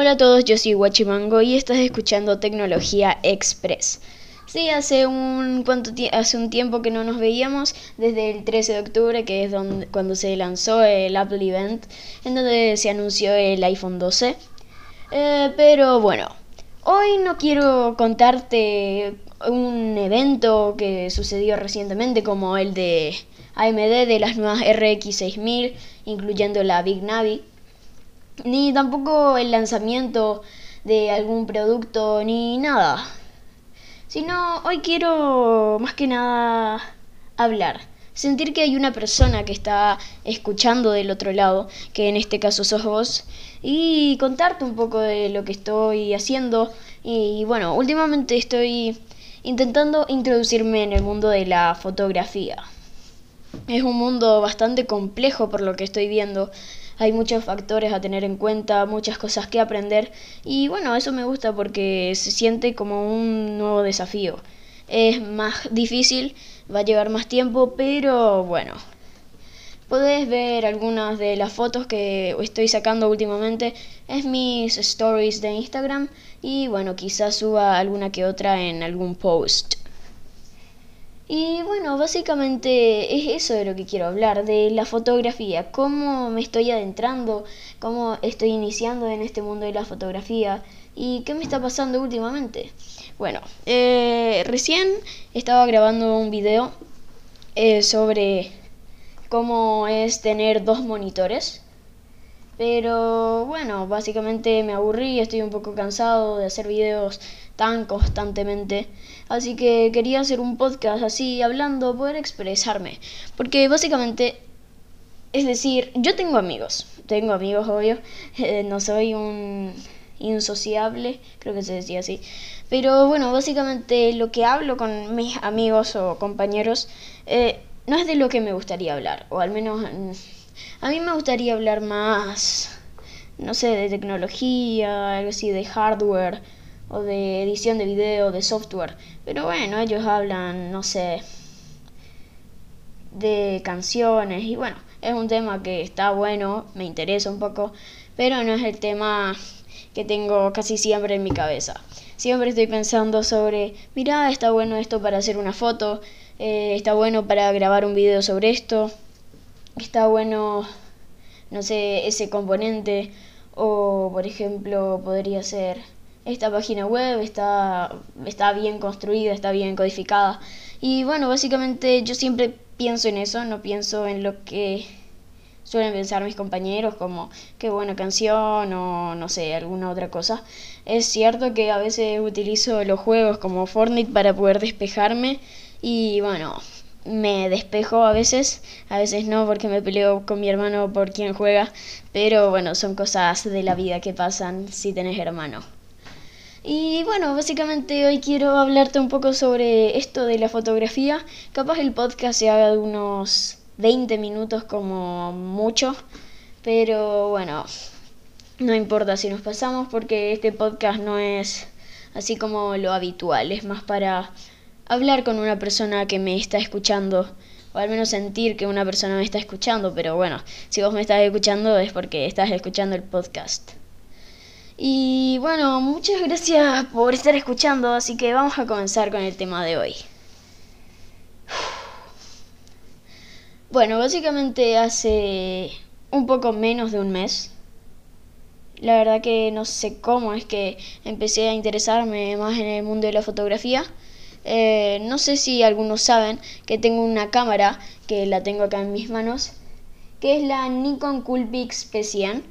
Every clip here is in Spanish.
Hola a todos, yo soy Guachimango y estás escuchando Tecnología Express. Sí, hace un, cuánto hace un tiempo que no nos veíamos, desde el 13 de octubre, que es donde, cuando se lanzó el Apple Event, en donde se anunció el iPhone 12. Eh, pero bueno, hoy no quiero contarte un evento que sucedió recientemente como el de AMD de las nuevas RX 6000, incluyendo la Big Navi ni tampoco el lanzamiento de algún producto, ni nada. Sino hoy quiero más que nada hablar. Sentir que hay una persona que está escuchando del otro lado, que en este caso sos vos, y contarte un poco de lo que estoy haciendo. Y bueno, últimamente estoy intentando introducirme en el mundo de la fotografía. Es un mundo bastante complejo por lo que estoy viendo, hay muchos factores a tener en cuenta, muchas cosas que aprender y bueno, eso me gusta porque se siente como un nuevo desafío. Es más difícil, va a llevar más tiempo, pero bueno. Podés ver algunas de las fotos que estoy sacando últimamente. Es mis stories de Instagram y bueno, quizás suba alguna que otra en algún post. Y bueno, básicamente es eso de lo que quiero hablar, de la fotografía, cómo me estoy adentrando, cómo estoy iniciando en este mundo de la fotografía y qué me está pasando últimamente. Bueno, eh, recién estaba grabando un video eh, sobre cómo es tener dos monitores. Pero bueno, básicamente me aburrí, estoy un poco cansado de hacer videos tan constantemente. Así que quería hacer un podcast así, hablando, poder expresarme. Porque básicamente, es decir, yo tengo amigos. Tengo amigos, obvio. Eh, no soy un insociable, creo que se decía así. Pero bueno, básicamente lo que hablo con mis amigos o compañeros eh, no es de lo que me gustaría hablar. O al menos mm, a mí me gustaría hablar más, no sé, de tecnología, algo así, de hardware o de edición de video, de software. Pero bueno, ellos hablan, no sé, de canciones y bueno, es un tema que está bueno, me interesa un poco, pero no es el tema que tengo casi siempre en mi cabeza. Siempre estoy pensando sobre, mira, está bueno esto para hacer una foto, eh, está bueno para grabar un video sobre esto, está bueno, no sé, ese componente, o por ejemplo podría ser esta página web está, está bien construida, está bien codificada. Y bueno, básicamente yo siempre pienso en eso, no pienso en lo que suelen pensar mis compañeros como qué buena canción o no sé, alguna otra cosa. Es cierto que a veces utilizo los juegos como Fortnite para poder despejarme y bueno, me despejo a veces, a veces no porque me peleo con mi hermano por quien juega, pero bueno, son cosas de la vida que pasan si tenés hermano. Y bueno, básicamente hoy quiero hablarte un poco sobre esto de la fotografía. Capaz el podcast se haga de unos 20 minutos como mucho, pero bueno, no importa si nos pasamos porque este podcast no es así como lo habitual, es más para hablar con una persona que me está escuchando o al menos sentir que una persona me está escuchando, pero bueno, si vos me estás escuchando es porque estás escuchando el podcast. Y bueno, muchas gracias por estar escuchando, así que vamos a comenzar con el tema de hoy. Bueno, básicamente hace un poco menos de un mes. La verdad que no sé cómo es que empecé a interesarme más en el mundo de la fotografía. Eh, no sé si algunos saben que tengo una cámara, que la tengo acá en mis manos, que es la Nikon Coolpix P100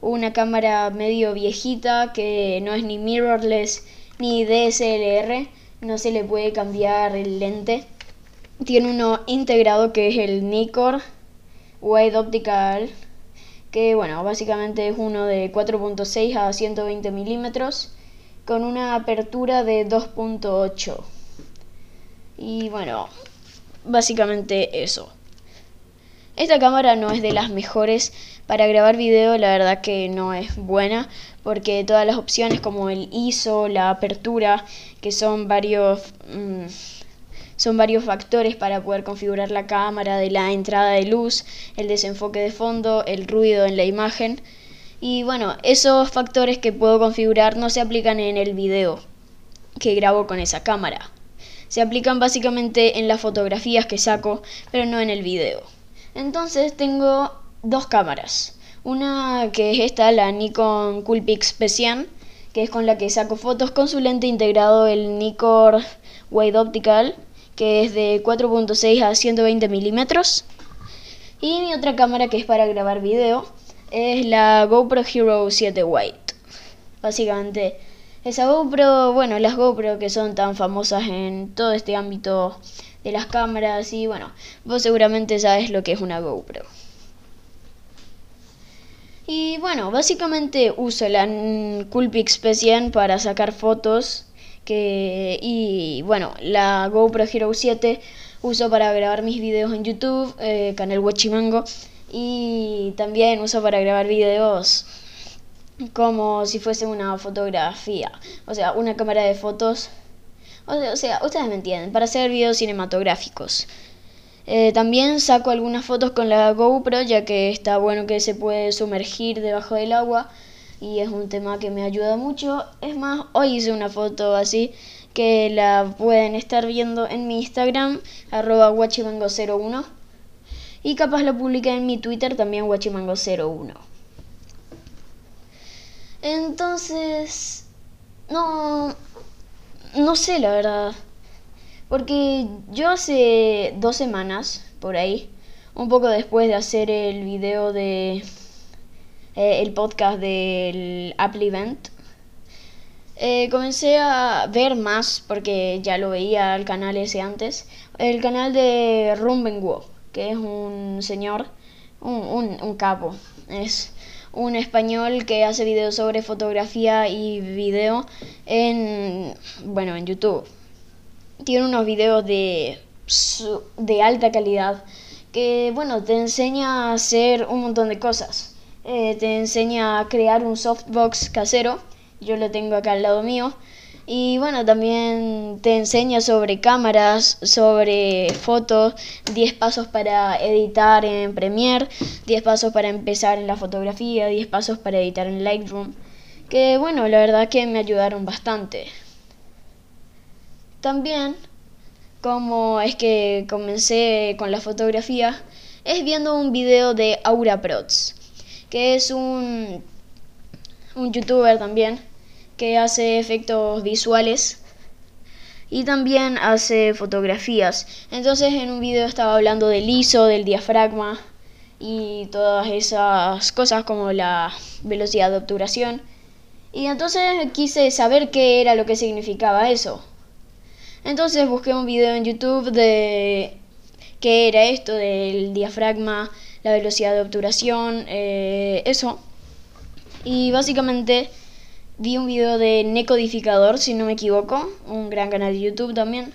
una cámara medio viejita que no es ni mirrorless ni DSLR, no se le puede cambiar el lente. Tiene uno integrado que es el Nikkor Wide Optical, que bueno, básicamente es uno de 4.6 a 120 milímetros con una apertura de 2.8. Y bueno, básicamente eso. Esta cámara no es de las mejores para grabar video, la verdad que no es buena porque todas las opciones como el ISO, la apertura, que son varios mm, son varios factores para poder configurar la cámara, de la entrada de luz, el desenfoque de fondo, el ruido en la imagen. Y bueno, esos factores que puedo configurar no se aplican en el video que grabo con esa cámara. Se aplican básicamente en las fotografías que saco, pero no en el video. Entonces tengo dos cámaras. Una que es esta, la Nikon Coolpix P100, que es con la que saco fotos con su lente integrado, el Nikon Wide Optical, que es de 4.6 a 120 milímetros. Y mi otra cámara que es para grabar video es la GoPro Hero 7 White. Básicamente, esa GoPro, bueno, las GoPro que son tan famosas en todo este ámbito de las cámaras y bueno, vos seguramente sabes lo que es una GoPro. Y bueno, básicamente uso la Coolpix P100 para sacar fotos que y bueno, la GoPro Hero 7 uso para grabar mis videos en YouTube, eh, canal Huachimango y también uso para grabar videos como si fuese una fotografía, o sea, una cámara de fotos. O sea, ustedes me entienden, para hacer videos cinematográficos. Eh, también saco algunas fotos con la GoPro, ya que está bueno que se puede sumergir debajo del agua y es un tema que me ayuda mucho. Es más, hoy hice una foto así que la pueden estar viendo en mi Instagram, arroba guachimango01. Y capaz lo publiqué en mi Twitter también guachimango01. Entonces, no, no sé la verdad. Porque yo hace dos semanas, por ahí, un poco después de hacer el video de eh, el podcast del Apple Event, eh, comencé a ver más, porque ya lo veía el canal ese antes, el canal de Rumbenwo, que es un señor, un, un, un capo, es un español que hace videos sobre fotografía y video en, bueno, en YouTube tiene unos videos de, de alta calidad que, bueno, te enseña a hacer un montón de cosas. Eh, te enseña a crear un softbox casero, yo lo tengo acá al lado mío. Y bueno, también te enseña sobre cámaras, sobre fotos, 10 pasos para editar en Premiere, 10 pasos para empezar en la fotografía, 10 pasos para editar en Lightroom. Que bueno, la verdad que me ayudaron bastante. También, como es que comencé con la fotografía, es viendo un video de Aura Prots, que es un, un youtuber también que hace efectos visuales y también hace fotografías. Entonces en un video estaba hablando del ISO, del diafragma y todas esas cosas como la velocidad de obturación. Y entonces quise saber qué era lo que significaba eso. Entonces busqué un video en YouTube de qué era esto del diafragma, la velocidad de obturación, eh, eso. Y básicamente vi un video de Necodificador, si no me equivoco, un gran canal de YouTube también,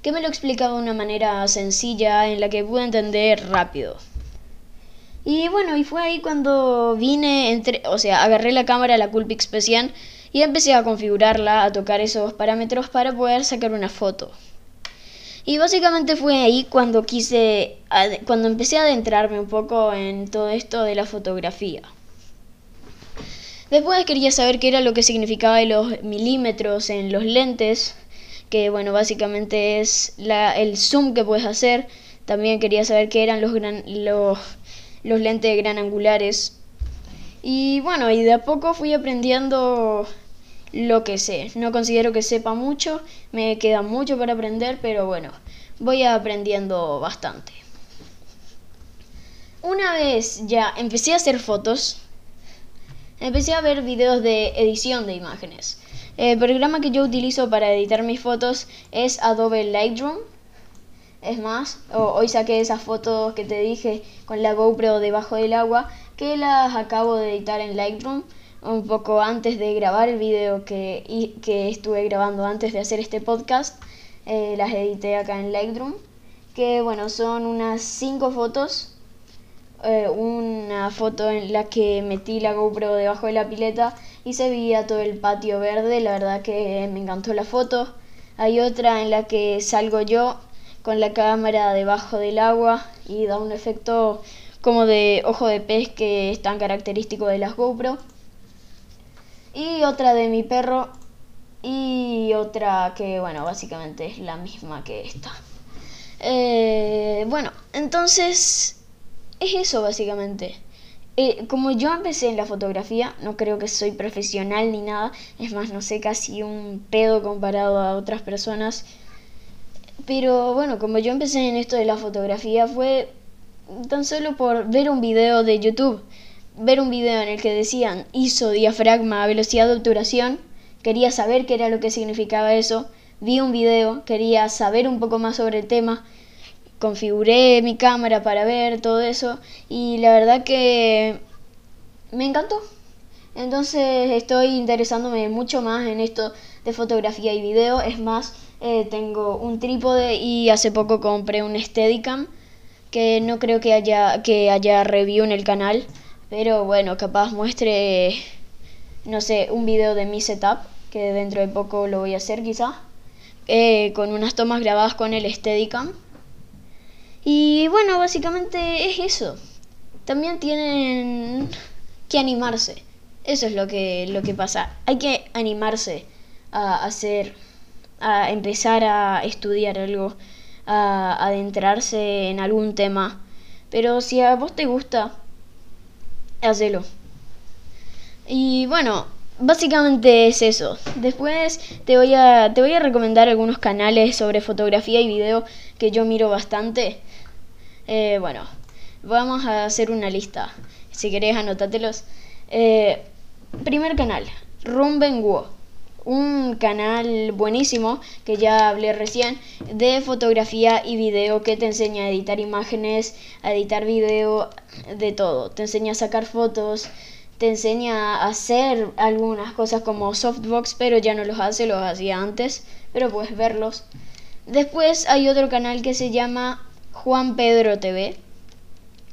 que me lo explicaba de una manera sencilla en la que pude entender rápido. Y bueno, y fue ahí cuando vine, entre, o sea, agarré la cámara, la Coolpix P100, y empecé a configurarla, a tocar esos parámetros para poder sacar una foto. Y básicamente fue ahí cuando quise, cuando empecé a adentrarme un poco en todo esto de la fotografía. Después quería saber qué era lo que significaba los milímetros en los lentes, que bueno, básicamente es la, el zoom que puedes hacer. También quería saber qué eran los, gran, los, los lentes gran angulares y bueno, y de a poco fui aprendiendo lo que sé. No considero que sepa mucho, me queda mucho para aprender, pero bueno, voy aprendiendo bastante. Una vez ya empecé a hacer fotos, empecé a ver videos de edición de imágenes. El programa que yo utilizo para editar mis fotos es Adobe Lightroom. Es más, hoy saqué esas fotos que te dije con la GoPro debajo del agua que las acabo de editar en Lightroom un poco antes de grabar el video que, que estuve grabando antes de hacer este podcast. Eh, las edité acá en Lightroom. Que bueno, son unas 5 fotos. Eh, una foto en la que metí la GoPro debajo de la pileta y se veía todo el patio verde. La verdad que me encantó la foto. Hay otra en la que salgo yo con la cámara debajo del agua y da un efecto como de ojo de pez que es tan característico de las GoPro. Y otra de mi perro y otra que, bueno, básicamente es la misma que esta. Eh, bueno, entonces es eso básicamente. Eh, como yo empecé en la fotografía, no creo que soy profesional ni nada, es más, no sé casi un pedo comparado a otras personas. Pero bueno, como yo empecé en esto de la fotografía fue tan solo por ver un video de YouTube, ver un video en el que decían ISO, diafragma, velocidad de obturación, quería saber qué era lo que significaba eso, vi un video, quería saber un poco más sobre el tema configuré mi cámara para ver todo eso y la verdad que me encantó. Entonces estoy interesándome mucho más en esto de fotografía y video. Es más, eh, tengo un trípode y hace poco compré un Steadicam que no creo que haya, que haya review en el canal. Pero bueno, capaz muestre, no sé, un video de mi setup, que dentro de poco lo voy a hacer quizá, eh, con unas tomas grabadas con el Steadicam. Y bueno, básicamente es eso. También tienen que animarse. Eso es lo que, lo que pasa. Hay que animarse a hacer, a empezar a estudiar algo, a adentrarse en algún tema. Pero si a vos te gusta, hacelo. Y bueno, básicamente es eso. Después te voy a, te voy a recomendar algunos canales sobre fotografía y video que yo miro bastante. Eh, bueno, vamos a hacer una lista. Si querés, anótatelos. Eh, primer canal, Rumbenguo. Un canal buenísimo que ya hablé recién de fotografía y video que te enseña a editar imágenes, a editar video, de todo. Te enseña a sacar fotos, te enseña a hacer algunas cosas como softbox, pero ya no los hace, los hacía antes, pero puedes verlos. Después hay otro canal que se llama Juan Pedro TV,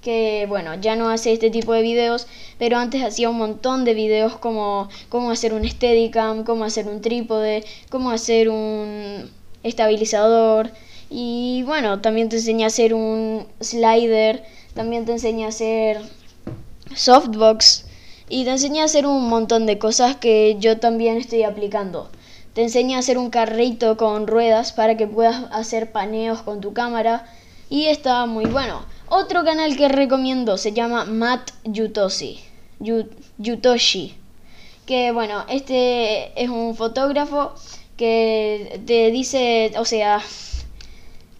que bueno, ya no hace este tipo de videos, pero antes hacía un montón de videos como cómo hacer un Steadicam, cómo hacer un trípode, cómo hacer un estabilizador y bueno, también te enseña a hacer un slider, también te enseña a hacer softbox y te enseña a hacer un montón de cosas que yo también estoy aplicando. Te enseña a hacer un carrito con ruedas para que puedas hacer paneos con tu cámara y está muy bueno. Otro canal que recomiendo se llama Matt Yutoshi. Yutoshi. Que bueno, este es un fotógrafo que te dice, o sea,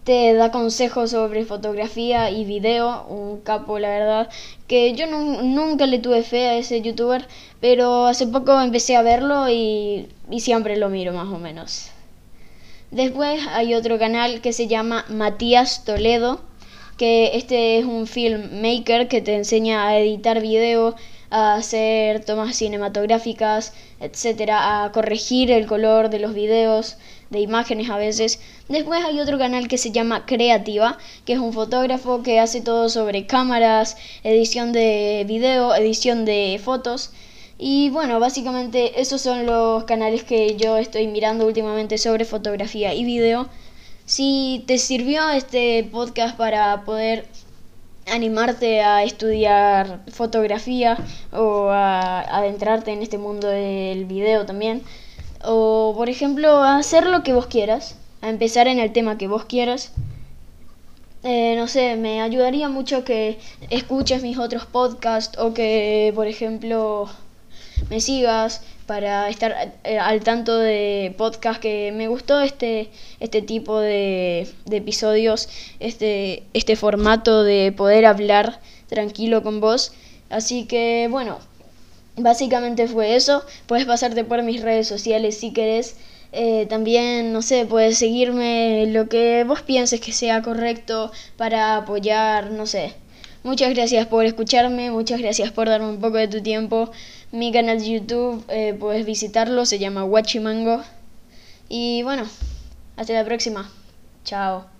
te da consejos sobre fotografía y video, un capo la verdad, que yo nunca le tuve fe a ese youtuber, pero hace poco empecé a verlo y, siempre lo miro más o menos. Después hay otro canal que se llama Matías Toledo, que este es un filmmaker que te enseña a editar video, a hacer tomas cinematográficas, etcétera, a corregir el color de los videos, de imágenes a veces. Después hay otro canal que se llama Creativa, que es un fotógrafo que hace todo sobre cámaras, edición de video, edición de fotos y bueno, básicamente esos son los canales que yo estoy mirando últimamente sobre fotografía y video. Si te sirvió este podcast para poder animarte a estudiar fotografía o a adentrarte en este mundo del video también, o por ejemplo a hacer lo que vos quieras, a empezar en el tema que vos quieras, eh, no sé, me ayudaría mucho que escuches mis otros podcasts o que, por ejemplo, me sigas para estar eh, al tanto de podcast que me gustó este, este tipo de, de episodios, este, este formato de poder hablar tranquilo con vos. Así que bueno, básicamente fue eso. Puedes pasarte por mis redes sociales si querés. Eh, también, no sé, puedes seguirme lo que vos pienses que sea correcto para apoyar, no sé. Muchas gracias por escucharme, muchas gracias por darme un poco de tu tiempo. Mi canal de YouTube eh, puedes visitarlo, se llama Wachimango. Y bueno, hasta la próxima. Chao.